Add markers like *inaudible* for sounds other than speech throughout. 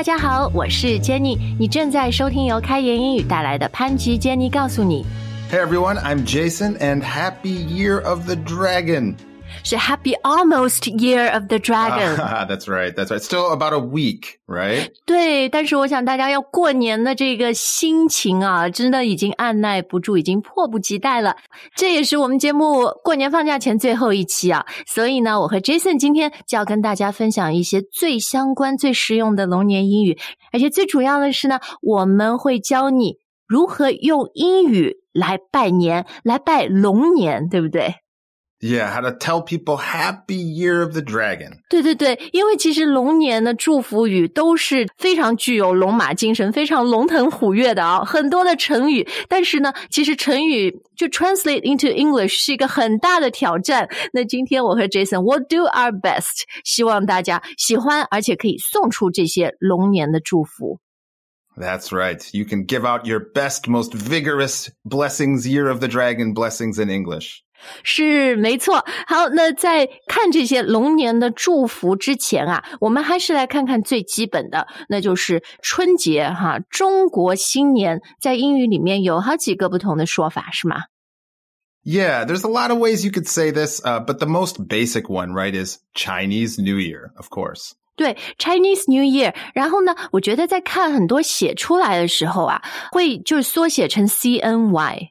大家好，我是 Jenny，你正在收听由开言英语带来的潘吉 Jenny 告诉你。 Hey everyone, I'm Jason, and Happy Year of the Dragon. 是 Happy Almost Year of the Dragon。*laughs* that's right, that's right. Still about a week, right? 对，但是我想大家要过年的这个心情啊，真的已经按耐不住，已经迫不及待了。这也是我们节目过年放假前最后一期啊，所以呢，我和 Jason 今天就要跟大家分享一些最相关、最实用的龙年英语，而且最主要的是呢，我们会教你如何用英语来拜年，来拜龙年，对不对？Yeah, how to tell people Happy Year of the Dragon. 对对对，因为其实龙年的祝福语都是非常具有龙马精神、非常龙腾虎跃的啊，很多的成语。但是呢，其实成语就 translate into English 是一个很大的挑战。那今天我和 Jason will do our best，希望大家喜欢，而且可以送出这些龙年的祝福。 That's right. You can give out your best, most vigorous blessings, Year of the Dragon blessings in English. 是没错。好，那在看这些龙年的祝福之前啊，我们还是来看看最基本的，那就是春节哈，中国新年在英语里面有好几个不同的说法，是吗？Yeah, there's a lot of ways you could say this, uh, but the most basic one, right, is Chinese New Year, of course. 对，Chinese New Year。然后呢，我觉得在看很多写出来的时候啊，会就是缩写成 CNY。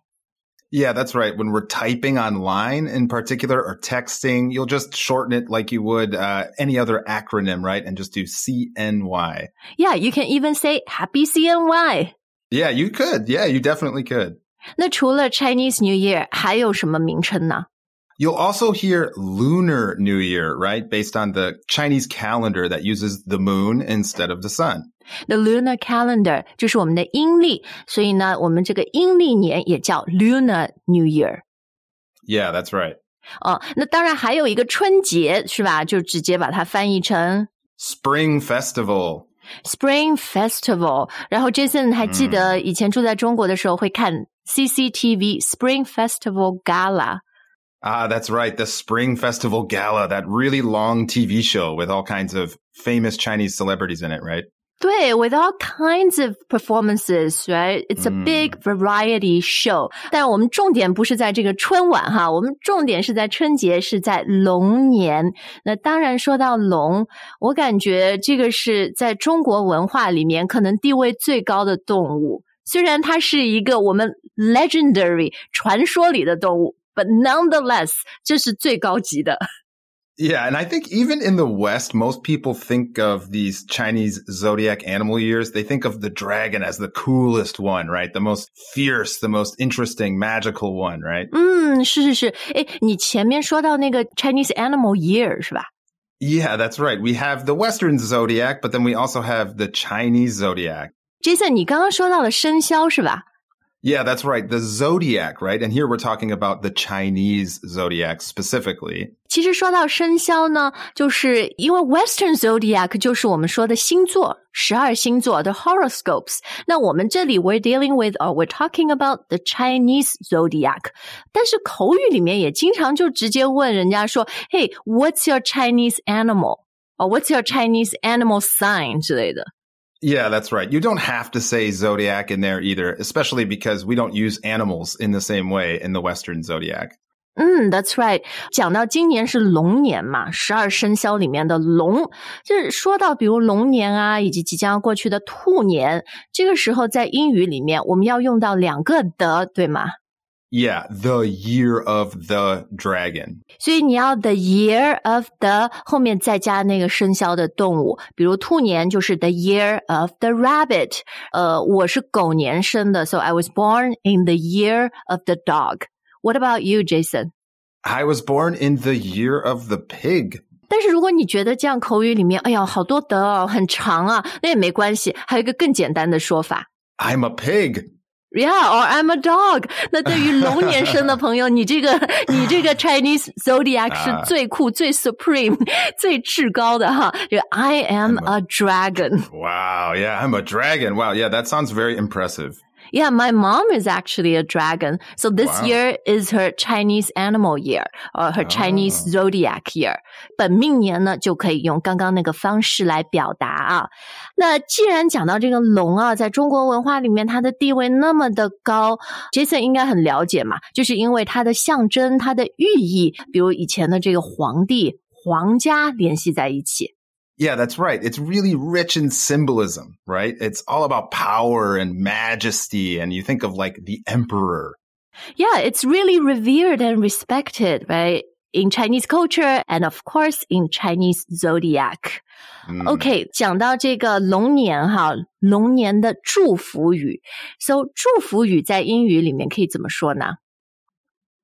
Yeah, that's right. When we're typing online in particular or texting, you'll just shorten it like you would uh, any other acronym, right? And just do CNY. Yeah, you can even say Happy CNY。 Yeah, you could. Yeah, you definitely could. 那除了 Chinese New Year，还有什么名称呢？ You'll also hear Lunar New Year, right? Based on the Chinese calendar that uses the moon instead of the sun. The lunar calendar 就是我们的阴历，所以呢，我们这个阴历年也叫 Lunar New Year。 Yeah, that's right. 哦，那当然还有一个春节是吧？就直接把它翻译成 Spring Festival. Spring Festival。然后 Jason 还记得以前住在中国的时候会看 CCTV Spring Festival Gala。 Ah, that's right. The Spring Festival Gala, that really long TV show with all kinds of famous Chinese celebrities in it, right? 对，with all kinds of performances, right? It's a big variety show. 但我们重点不是在这个春晚哈，我们重点是在春节，是在龙年。那当然说到龙，我感觉这个是在中国文化里面可能地位最高的动物。虽然它是一个我们 legendary 传说里的动物 ，but nonetheless 这是最高级的。 Yeah, *laughs* and I think even in the West, most people think of these Chinese zodiac animal years. They think of the dragon as the coolest one, right? The most fierce, the most interesting, magical one, right? 嗯，是是是，诶，你前面说到那个 Chinese Animal Year 是吧？ Yeah, that's right. We have the Western zodiac, but then we also have the Chinese zodiac. Jason，你刚刚说到了生肖是吧？ Yeah, that's right. The zodiac, right? And here we're talking about the Chinese zodiac specifically. 其实说到生肖呢，就是因为 Western Zodiac 就是我们说的星座，十二星座的 horoscopes。那我们这里 we're dealing with or we're talking about the Chinese Zodiac。但是口语里面也经常就直接问人家说，Hey, what's your Chinese animal? or what's your Chinese animal sign 之类的。 Yeah, that's right. You don't have to say zodiac in there either, especially because we don't use animals in the same way in the Western zodiac. 嗯，That's right。讲到今年是龙年嘛，十二生肖里面的龙，就是说到比如龙年啊，以及即将要过去的兔年，这个时候在英语里面我们要用到两个的，对吗？ Yeah, the year of the dragon. 所以你要 the year of the 后面再加那个生肖的动物，比如兔年就是 the year of the rabbit。呃，我是狗年生的，so I was born in the year of the dog。What about you, Jason？ I was born in the year of the pig. 但是如果你觉得这样口语里面，哎呀，好多的哦，很长啊，那也没关系，还有一个更简单的说法。 I'm a pig. Yeah, or I'm a dog。那对于龙年生的朋友，你这个你这个 *laughs* Chinese zodiac 是最酷、最 supreme、最至高的哈。就 *laughs* I am a dragon。 Wow. Yeah, I'm a dragon. Wow. Yeah, that sounds very impressive. Yeah, my mom is actually a dragon. So this Wow. year is her Chinese animal year or her Chinese zodiac year. 本命年呢，就可以用刚刚那个方式来表达啊。那既然讲到这个龙啊，在中国文化里面它的地位那么的高，Jason 应该很了解嘛，就是因为它的象征、它的寓意，比如以前的这个皇帝、皇家联系在一起。 Yeah, that's right. It's really rich in symbolism, right? It's all about power and majesty. And you think of like the emperor. Yeah, it's really revered and respected, right? In Chinese culture and of course in Chinese zodiac. Mm. OK，讲到这个龙年哈，龙年的祝福语，so 祝福语在英语里面可以怎么说呢？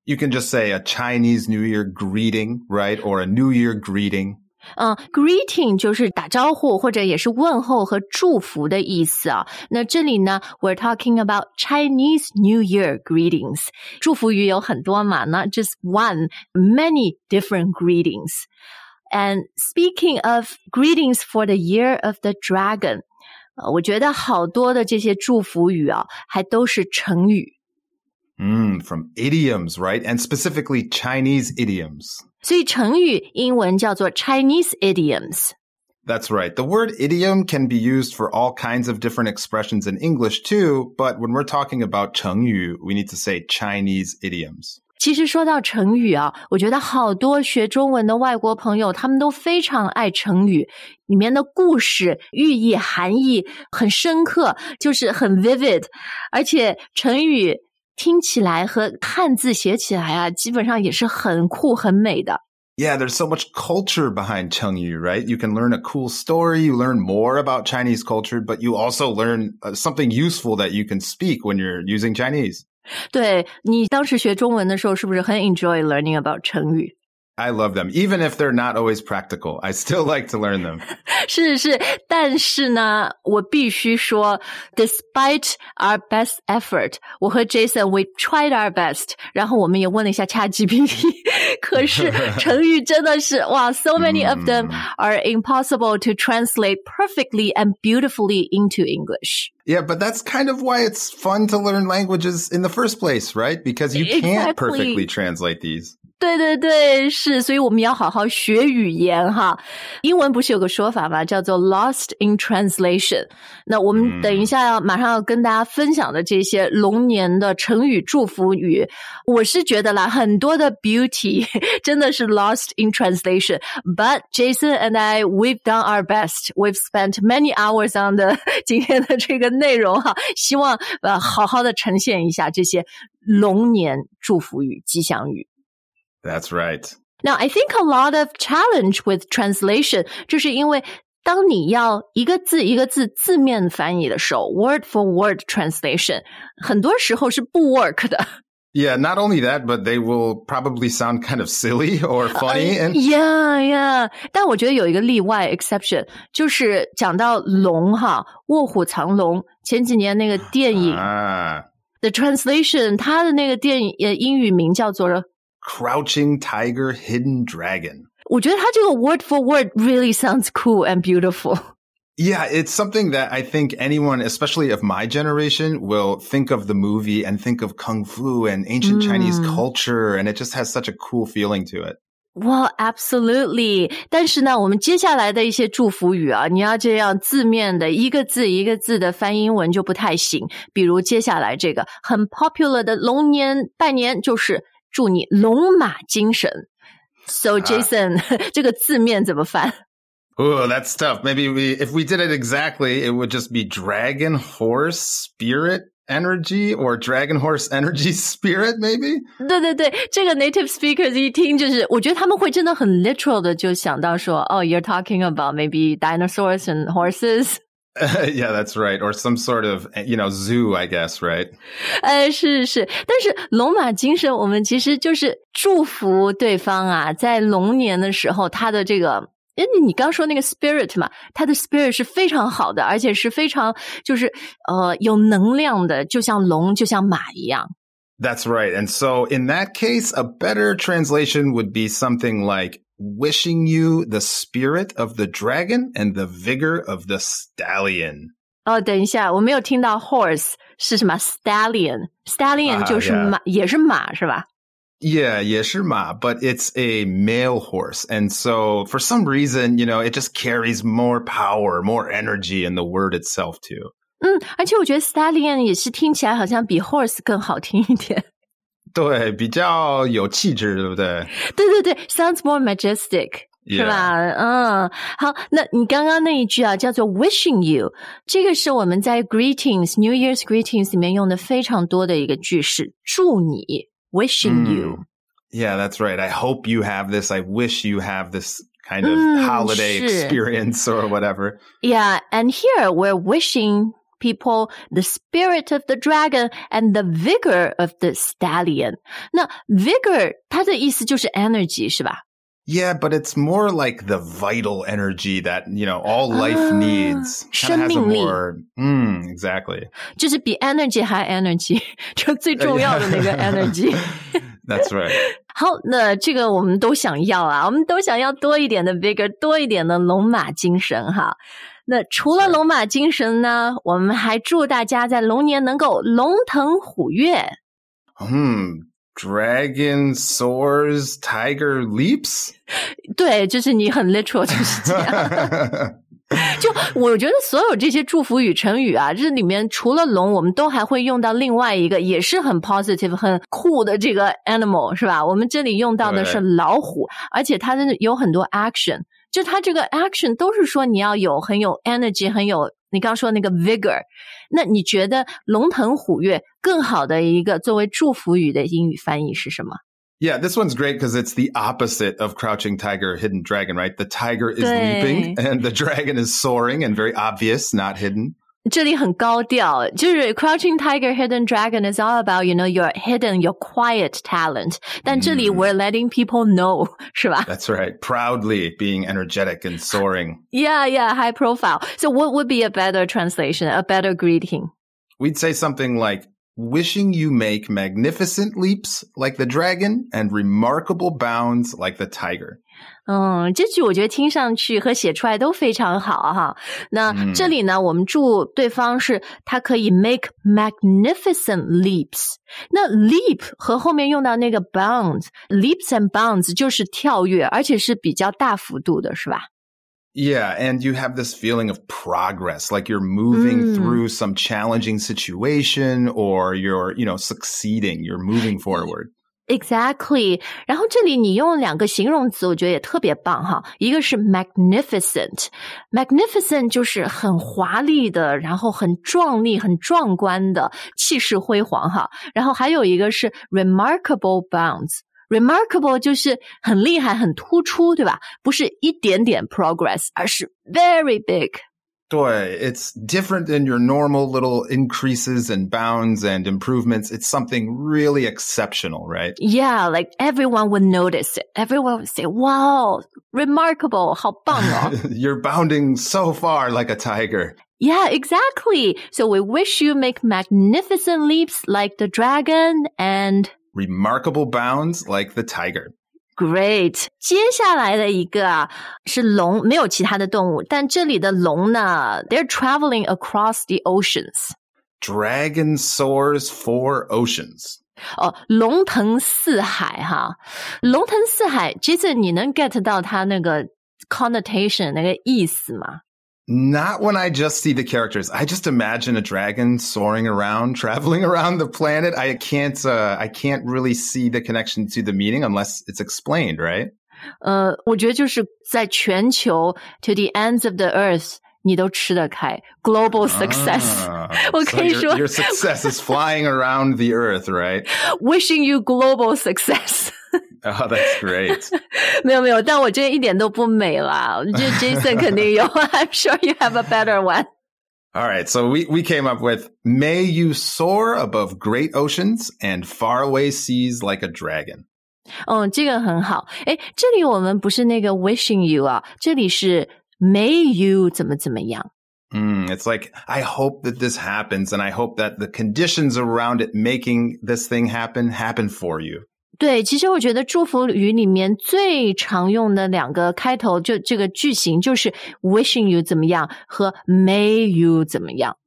You can just say a Chinese New Year greeting, right? Or a New Year greeting. 嗯，greeting 就是打招呼或者也是问候和祝福的意思啊。那这里呢，we're talking about Chinese New Year greetings。祝福语有很多嘛，not just one, many different greetings. And speaking of greetings for the year of the dragon，呃，我觉得好多的这些祝福语啊，还都是成语。 Mm, from idioms, right? And specifically Chinese idioms. 所以成语英文叫做 Chinese idioms。 That's right. The word idiom can be used for all kinds of different expressions in English too, but when we're talking about 成语, we need to say Chinese idioms. 其实说到成语啊，我觉得好多学中文的外国朋友，他们都非常爱成语，里面的故事、寓意、含义很深刻，就是很 vivid，而且成语 听起来和汉字写起来啊，基本上也是很酷、很美的。 Yeah, there's so much culture behind 成语, right? You can learn a cool story, you learn more about Chinese culture, but you also learn uh, something useful that you can speak when you're using Chinese. 对你当时学中文的时候，是不是很 enjoy learning about 成语？ I love them. Even if they're not always practical, I still like *laughs* to learn them. 是是，但是呢，我必须说，despite our best effort，我和 Jason we tried our best，然*laughs* 后我们也问了一下 ChatGPT，可是成语真的是哇，so many of them are impossible to translate perfectly and beautifully into English。 Yeah, but that's kind of why it's fun to learn languages in the first place, right? Because you can't Exactly. perfectly translate these. 对对对，是，所以我们要好好学语言哈。英文不是有个说法吗？叫做 “lost in translation”。那我们等一下要马上要跟大家分享的这些龙年的成语祝福语，我是觉得啦，很多的 beauty *laughs* 真的是 lost in translation。But Jason and I, we've done our best. We've spent many hours on the *laughs* 今天的这个内容哈，希望呃好好的呈现一下这些龙年祝福语、吉祥语。That's right. Now, I think a lot of challenge with translation，就是因为当你要一个字一个字字面翻译的时候，word for word translation，很多时候是不 work 的。 Yeah, not only that, but they will probably sound kind of silly or *laughs* funny. And Yeah, yeah. 但我觉得有一个例外 exception，就是讲到龙哈，卧虎藏龙，前几年那个电影 ah, The Translation，它的那个电影呃英语名叫做 crouching tiger, hidden dragon. 我觉得它这个 word for word really sounds cool and beautiful. Yeah, it's something that I think anyone, especially of my generation, will think of the movie and think of kung fu and ancient Chinese Mm. culture, and it just has such a cool feeling to it. Well, absolutely. 但是呢，我们接下来的一些祝福语啊，你要这样字面的一个字一个字的翻英文就不太行。比如接下来这个很 popular 的龙年拜年，就是 祝你龙马精神。So Jason，、这个字面怎么翻？ Oh, *laughs* that's tough. Maybe we, if we did it exactly, it would just be dragon horse spirit energy or dragon horse energy spirit, *laughs* maybe? 对对对，这个 native speakers 一听就是，我觉得他们会真的很 literal 的就想到说，哦、y o u r e talking about maybe dinosaurs and horses。 *laughs* yeah, that's right. Or some sort of, you know, zoo, I guess, right? 哎，是是，但是龙马精神，我们其实就是祝福对方啊，在龙年的时候，他的这个。因为你刚说那个 spirit 嘛，他的 spirit 是非常好的，而且是非常就是呃有能量的，就像龙，就像马一样。 That's right. And so in that case, a better translation would be something like wishing you the spirit of the dragon and the vigor of the stallion. 哦，等一下，我没有听到 horse 是什么 stallion，stallion 就是马，也是马是吧？Yeah, 也是马, but it's a male horse. And so for some reason, you know, it just carries more power, more energy in the word itself too. 嗯，而且我觉得 stallion 也是听起来好像比 horse 更好听一点。 对，比较有气质，对不对？对对对，sounds more majestic，是吧？嗯，好，那你刚刚那一句啊，叫做 wishing you，这个是我们在 greetings New Year's greetings 里面用的非常多的一个句式，祝你。wishing mm. you. Yeah, that's right. I hope you have this. I wish you have this kind of mm, holiday experience or whatever. Yeah, and here we're wishing people the spirit of the dragon and the vigor of the stallion. stallion。那 vigor 它的意思就是 energy 是吧？Yeah, but it's more like the vital energy that, you know, all life needs. needs. 生命力. More, mm, exactly. 就是比 energy energy, *laughs* *laughs* energy. That's right. 好，那这个我们都想要啊，我们都想要多一点的 vigor，多一点的龙马精神哈。那除了龙马精神呢，我们还祝大家在龙年能够龙腾虎跃。嗯。Dragon soars, tiger leaps。*laughs* 对，就是你很 literal，就是这样。*laughs* 就我觉得所有这些祝福语成语啊，这里面除了龙，我们都还会用到另外一个也是很 positive、很酷的这个 animal，是吧？我们这里用到的是老虎，而且它的有很多 action，就它这个 action 都是说你要有很有 energy，很有。你刚说那个 vigor，那你觉得龙腾虎跃更好的一个作为祝福语的英语翻译是什么？Yeah, this one's great because it's the opposite of crouching tiger, hidden dragon, right? The tiger is leaping and the dragon is soaring and very obvious, not hidden. 这里很高调，就是 Crouching Tiger, Hidden Dragon is all about you know your hidden, your quiet talent. 但这里 we're letting people know，是吧？That's right. Proudly being energetic and soaring. Yeah, yeah, high profile. So what would be a better translation, a better greeting? We'd say something like wishing you make magnificent leaps like the dragon and remarkable bounds like the tiger. 嗯，这句我觉得听上去和写出来都非常好哈。那这里呢，我们祝对方是他可以 make magnificent leaps。那 leap 和后面用到那个 bounds，leaps and bounds 就是跳跃，而且是比较大幅度的，是吧 ？Yeah, and you have this feeling of progress, like you're moving mm. through some challenging situation or you're, you know, succeeding, you're moving *laughs* forward. Exactly，然后这里你用两个形容词，我觉得也特别棒哈。一个是 magnificent，magnificent 就是很华丽的，然后很壮丽、很壮观的，气势辉煌哈。然后还有一个是 remarkable bounds。 remarkable 就是很厉害、很突出，对吧？不是一点点 progress，而是 very big。对，it's different than your normal little increases and bounds and improvements. It's something really exceptional, right? Yeah, like everyone would notice it. Everyone would say, "Wow, remarkable! 好棒哦!" *laughs* You're bounding so far like a tiger. Yeah, exactly. So we wish you make magnificent leaps like the dragon and remarkable bounds like the tiger. Great，接下来的一个啊是龙，没有其他的动物，但这里的龙呢，they're traveling across the oceans. Dragon soars four oceans. 哦，龙腾四海哈，龙腾四海，Jason，你能 get 到它那个 connotation 那个意思吗 ？not when I just see the characters. I just imagine a dragon soaring around, traveling *laughs* around the planet. I can't, uh, I can't really see the connection to the meaning unless it's explained, right? 呃，我觉得就是在全球 to the ends of the earth，你都吃得开，global success。Ah, 我*laughs* 可以说 your, *laughs* your success is flying around the earth, right? Wishing you global success. Oh, *laughs* that's great. *laughs* 没有没有，但我觉得一点都不美啦。我觉得 Jason 肯定有。I'm *laughs* sure you have a better one. All right, so we, we came up with May you soar above great oceans and faraway seas like a dragon. 哦，这个很好。哎，这里我们不是那个 wishing you 啊，这里是 May you 怎么怎么样。Mm, it's like, I hope that this happens and I hope that the conditions around it making this thing happen happen for you. 对，其实我觉得祝福语里面最常用的两个开头，就这个句型就是 wishing you 怎么样和 may you 怎么样。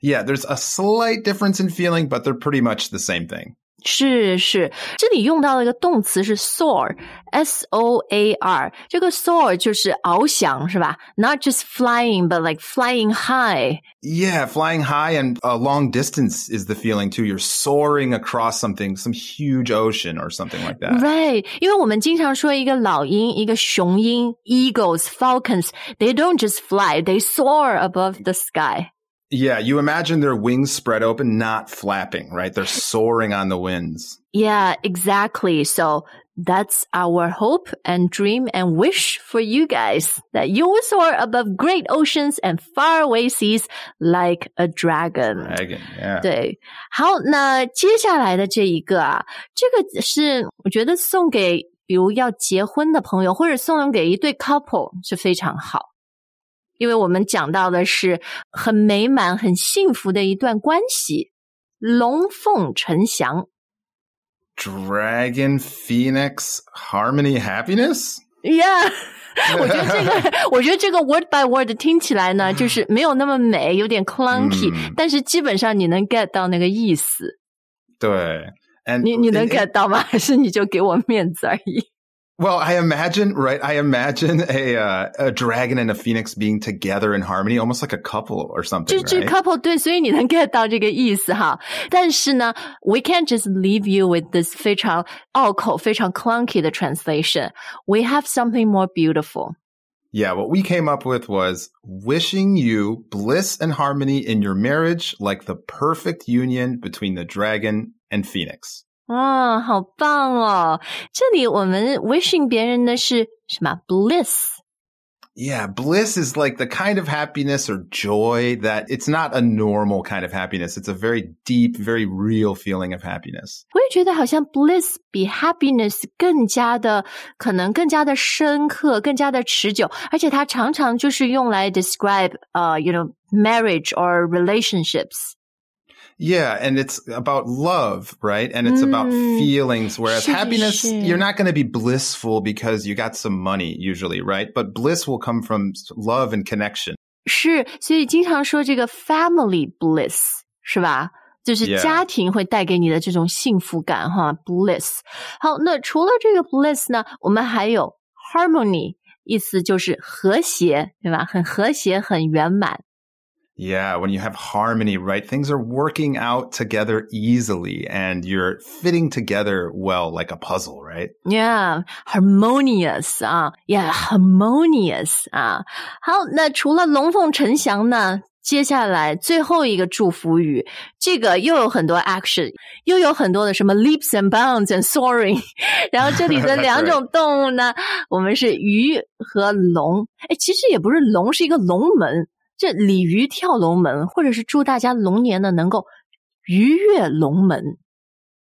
Yeah, there's a slight difference in feeling, but they're pretty much the same thing. 是是，这里用到了一个动词是 soar，s o a r，这个 soar 就是翱翔，是吧？Not just flying, but like flying high。 Yeah, flying high and a long distance is the feeling too. You're soaring across something, some huge ocean or something like that. Right，因为我们经常说一个老鹰，一个雄鹰，eagles, falcons, they don't just fly, they soar above the sky. Yeah, you imagine their wings spread open, not flapping, right? They're *laughs* soaring on the winds. Yeah, exactly. So that's our hope and dream and wish for you guys that you will soar above great oceans and faraway seas like a dragon. Dragon, yeah. 对，好，那接下来的这一个啊，这个是我觉得送给比如要结婚的朋友，或者送给一对 couple 是非常好， 因为我们讲到的是很美满、很幸福的一段关系，龙凤呈祥。Dragon, Phoenix, Harmony, Happiness? Yeah，*laughs* 我觉得这个，我觉得这个 word by word 听起来呢，就是没有那么美，有点 clunky，、嗯但是基本上你能 get 到那个意思。对. And 你你能 get 到吗？*laughs* 还是你就给我面子而已？Well, I imagine, right? I imagine a uh, a dragon and a phoenix being together in harmony, almost like a couple or 就 something, 这 right? couple 对，所以你能 get 到这个意思哈。但是呢，we can't just leave you with this 非常拗口、非常 clunky 的 translation. We have something more beautiful. Yeah, what we came up with was wishing you bliss and harmony in your marriage, like the perfect union between the dragon and phoenix. 哇，好棒哦！这里我们 wishing 别人的是什么？bliss。 Yeah, bliss is like the kind of happiness or joy that it's not a normal kind of happiness. It's a very deep, very real feeling of happiness. 我也觉得好像 bliss 比 happiness 更加的可能更加的深刻，更加的持久，而且它常常就是用来 describe 呃、y o u know marriage or relationships。 Yeah, and it's about love, right? And it's about Mm. feelings. Whereas 是， happiness, 是。 you're not going to be blissful because you got some money usually, right? But bliss will come from love and connection. 是，所以经常说这个 family bliss 是吧？就是 Yeah. 家庭会带给你的这种幸福感哈，bliss。好，那除了这个 bliss 呢，我们还有 harmony，意思就是和谐，对吧？很和谐，很圆满。 Yeah, when you have harmony, right? Things are working out together easily and you're fitting together well like a puzzle, right? Yeah, harmonious 啊，Yeah, harmonious 啊。好，那除了龙凤呈祥呢？接下来最后一个祝福语，这个又有很多 action，又有很多的什么 leaps and bounds and soaring。然后这里的 That's 两种动物呢，我们是鱼和龙。哎，其实也不是龙，是一个龙门。 *laughs* *laughs* 这鲤鱼跳龙门，或者是祝大家龙年呢能够鱼跃龙门。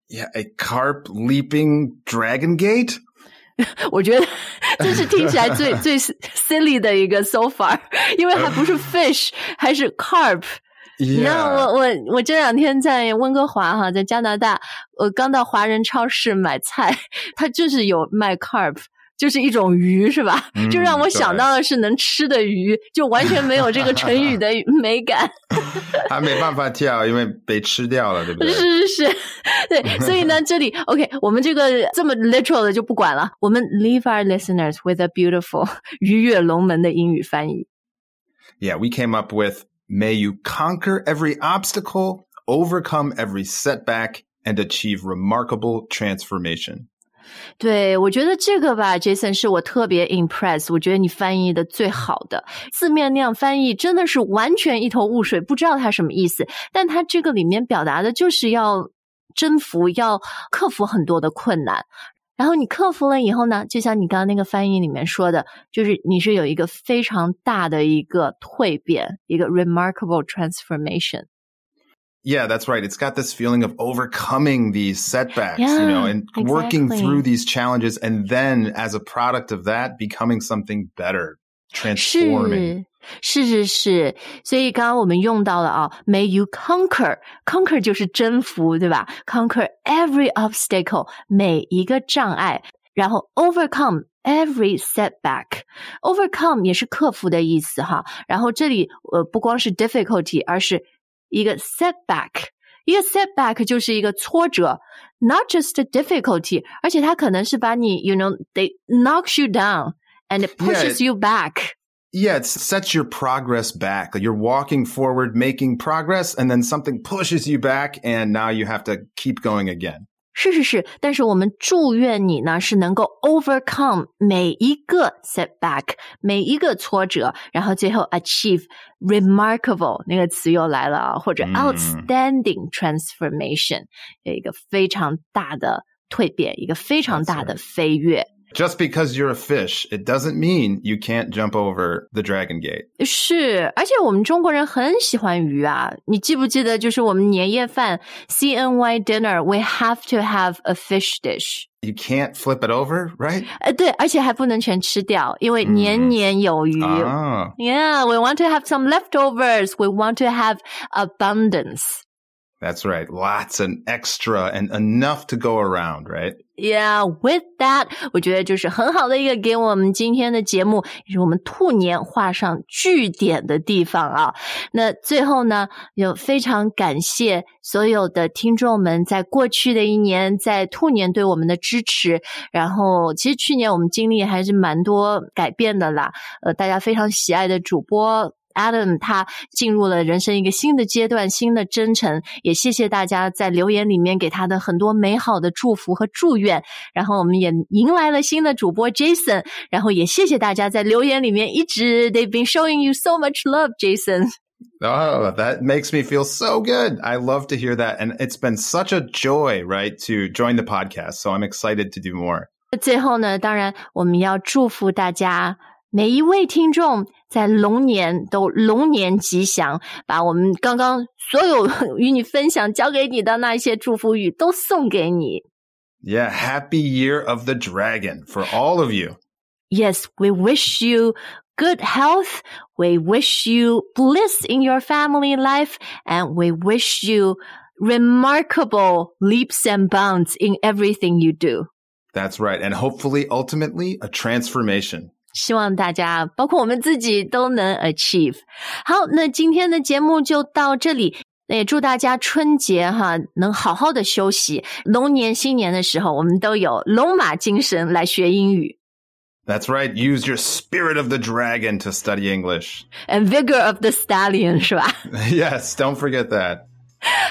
Yeah, a carp leaping dragon gate? *laughs* 我觉得这是听起来最 *laughs* 最 silly 的一个 so far，*laughs* 因为还不是 fish，还是 carp。你知道 Yeah. 我我我这两天在温哥华哈，在加拿大，我刚到华人超市买菜，它就是有卖 carp。就是一种鱼是吧？嗯就让我想到的是能吃的鱼，就完全没有这个成语的美感。还没办法跳，因为被吃掉了，对不对？是是是，对，所以呢，这里 OK，我们这个这么 literal 的就不管了，我们 leave our listeners with a beautiful 鱼跃龙门的英语翻译。Yeah, we came up with may you conquer every obstacle, overcome every setback, and achieve remarkable transformation. 对，我觉得这个吧，Jason 是我特别 impress，我觉得你翻译的最好的，字面那样翻译真的是完全一头雾水，不知道它什么意思。但它这个里面表达的就是要征服，要克服很多的困难。然后你克服了以后呢，就像你刚刚那个翻译里面说的，就是你是有一个非常大的一个蜕变，一个 remarkable transformation。Yeah, that's right. It's got this feeling of overcoming these setbacks, you know, Yeah, and working exactly. through these challenges. And then as a product of that, becoming something better. transforming. 是是是，所以刚刚我们用到了啊，May you conquer，conquer 就是征服，对吧？Conquer every obstacle，每一个障碍，然后 overcome every setback，overcome 也是克服的意思哈。然后这里呃不光是 difficulty，而是 一个 setback，一个 setback 就是一个挫折，not just a difficulty，而且它可能是把你，you know，they knocks you down and it pushes Yeah. you back。 Yeah, it sets your progress back. Like you're walking forward, making progress, and then something pushes you back, and now you have to keep going again. 是是是，但是我们祝愿你呢是能够 overcome 每一个 setback，每一个挫折，然后最后 achieve remarkable 那个词又来了啊，或者嗯 outstanding transformation，有一个非常大的蜕变，一个非常大的飞跃。Just because you're a fish, it doesn't mean you can't jump over the Dragon Gate. 是，而且我们中国人很喜欢鱼啊！你记不记得，就是我们年夜饭 CNY dinner，we have to have a fish dish。 You can't flip it over, right? 呃，对，而且还不能全吃掉，因为嗯年年有余。 Ah, Yeah, we want to have some leftovers. We want to have abundance. that's right. Lots and extra and enough to go around, right? Yeah, with that，我觉得就是很好的一个给我们今天的节目，也是我们兔年画上句点的地方啊。那最后呢，有非常感谢所有的听众们在过去的一年在兔年对我们的支持。然后，其实去年我们经历还是蛮多改变的啦。呃，大家非常喜爱的主播。 Adam 他进入了人生一个新的阶段，新的征程，也谢谢大家在留言里面给他的很多美好的祝福和祝愿。然后我们也迎来了新的主播 Jason，然后也谢谢大家在留言里面一直 They've been showing you so much love, Jason。Oh, that makes me feel so good. I love to hear that. And it's been such a joy, right, to join the podcast. So I'm excited to do more. 最后呢，当然我们要祝福大家。每一位听众在龙年都龙年吉祥，把我们刚刚所有与你分享、教给你的那些祝福语都送给你。 Yeah, happy year of the dragon for all of you. Yes, we wish you good health. We wish you bliss in your family life and we wish you remarkable leaps and bounds in everything you do. That's right. And hopefully, ultimately, a transformation. 希望大家，包括我们自己，都能 achieve。好，那今天的节目就到这里。那也祝大家春节哈能好好的休息。龙年新年的时候，我们都有龙马精神来学英语 That's right. Use your spirit of the dragon to study English.，and vigor of the stallion 是吧？yes, don't forget that.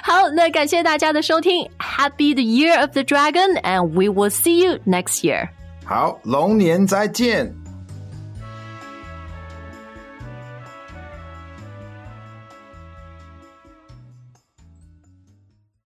好，那感谢大家的收听，Happy the Year of the Dragon，and we will see you next year。好，龙年再见。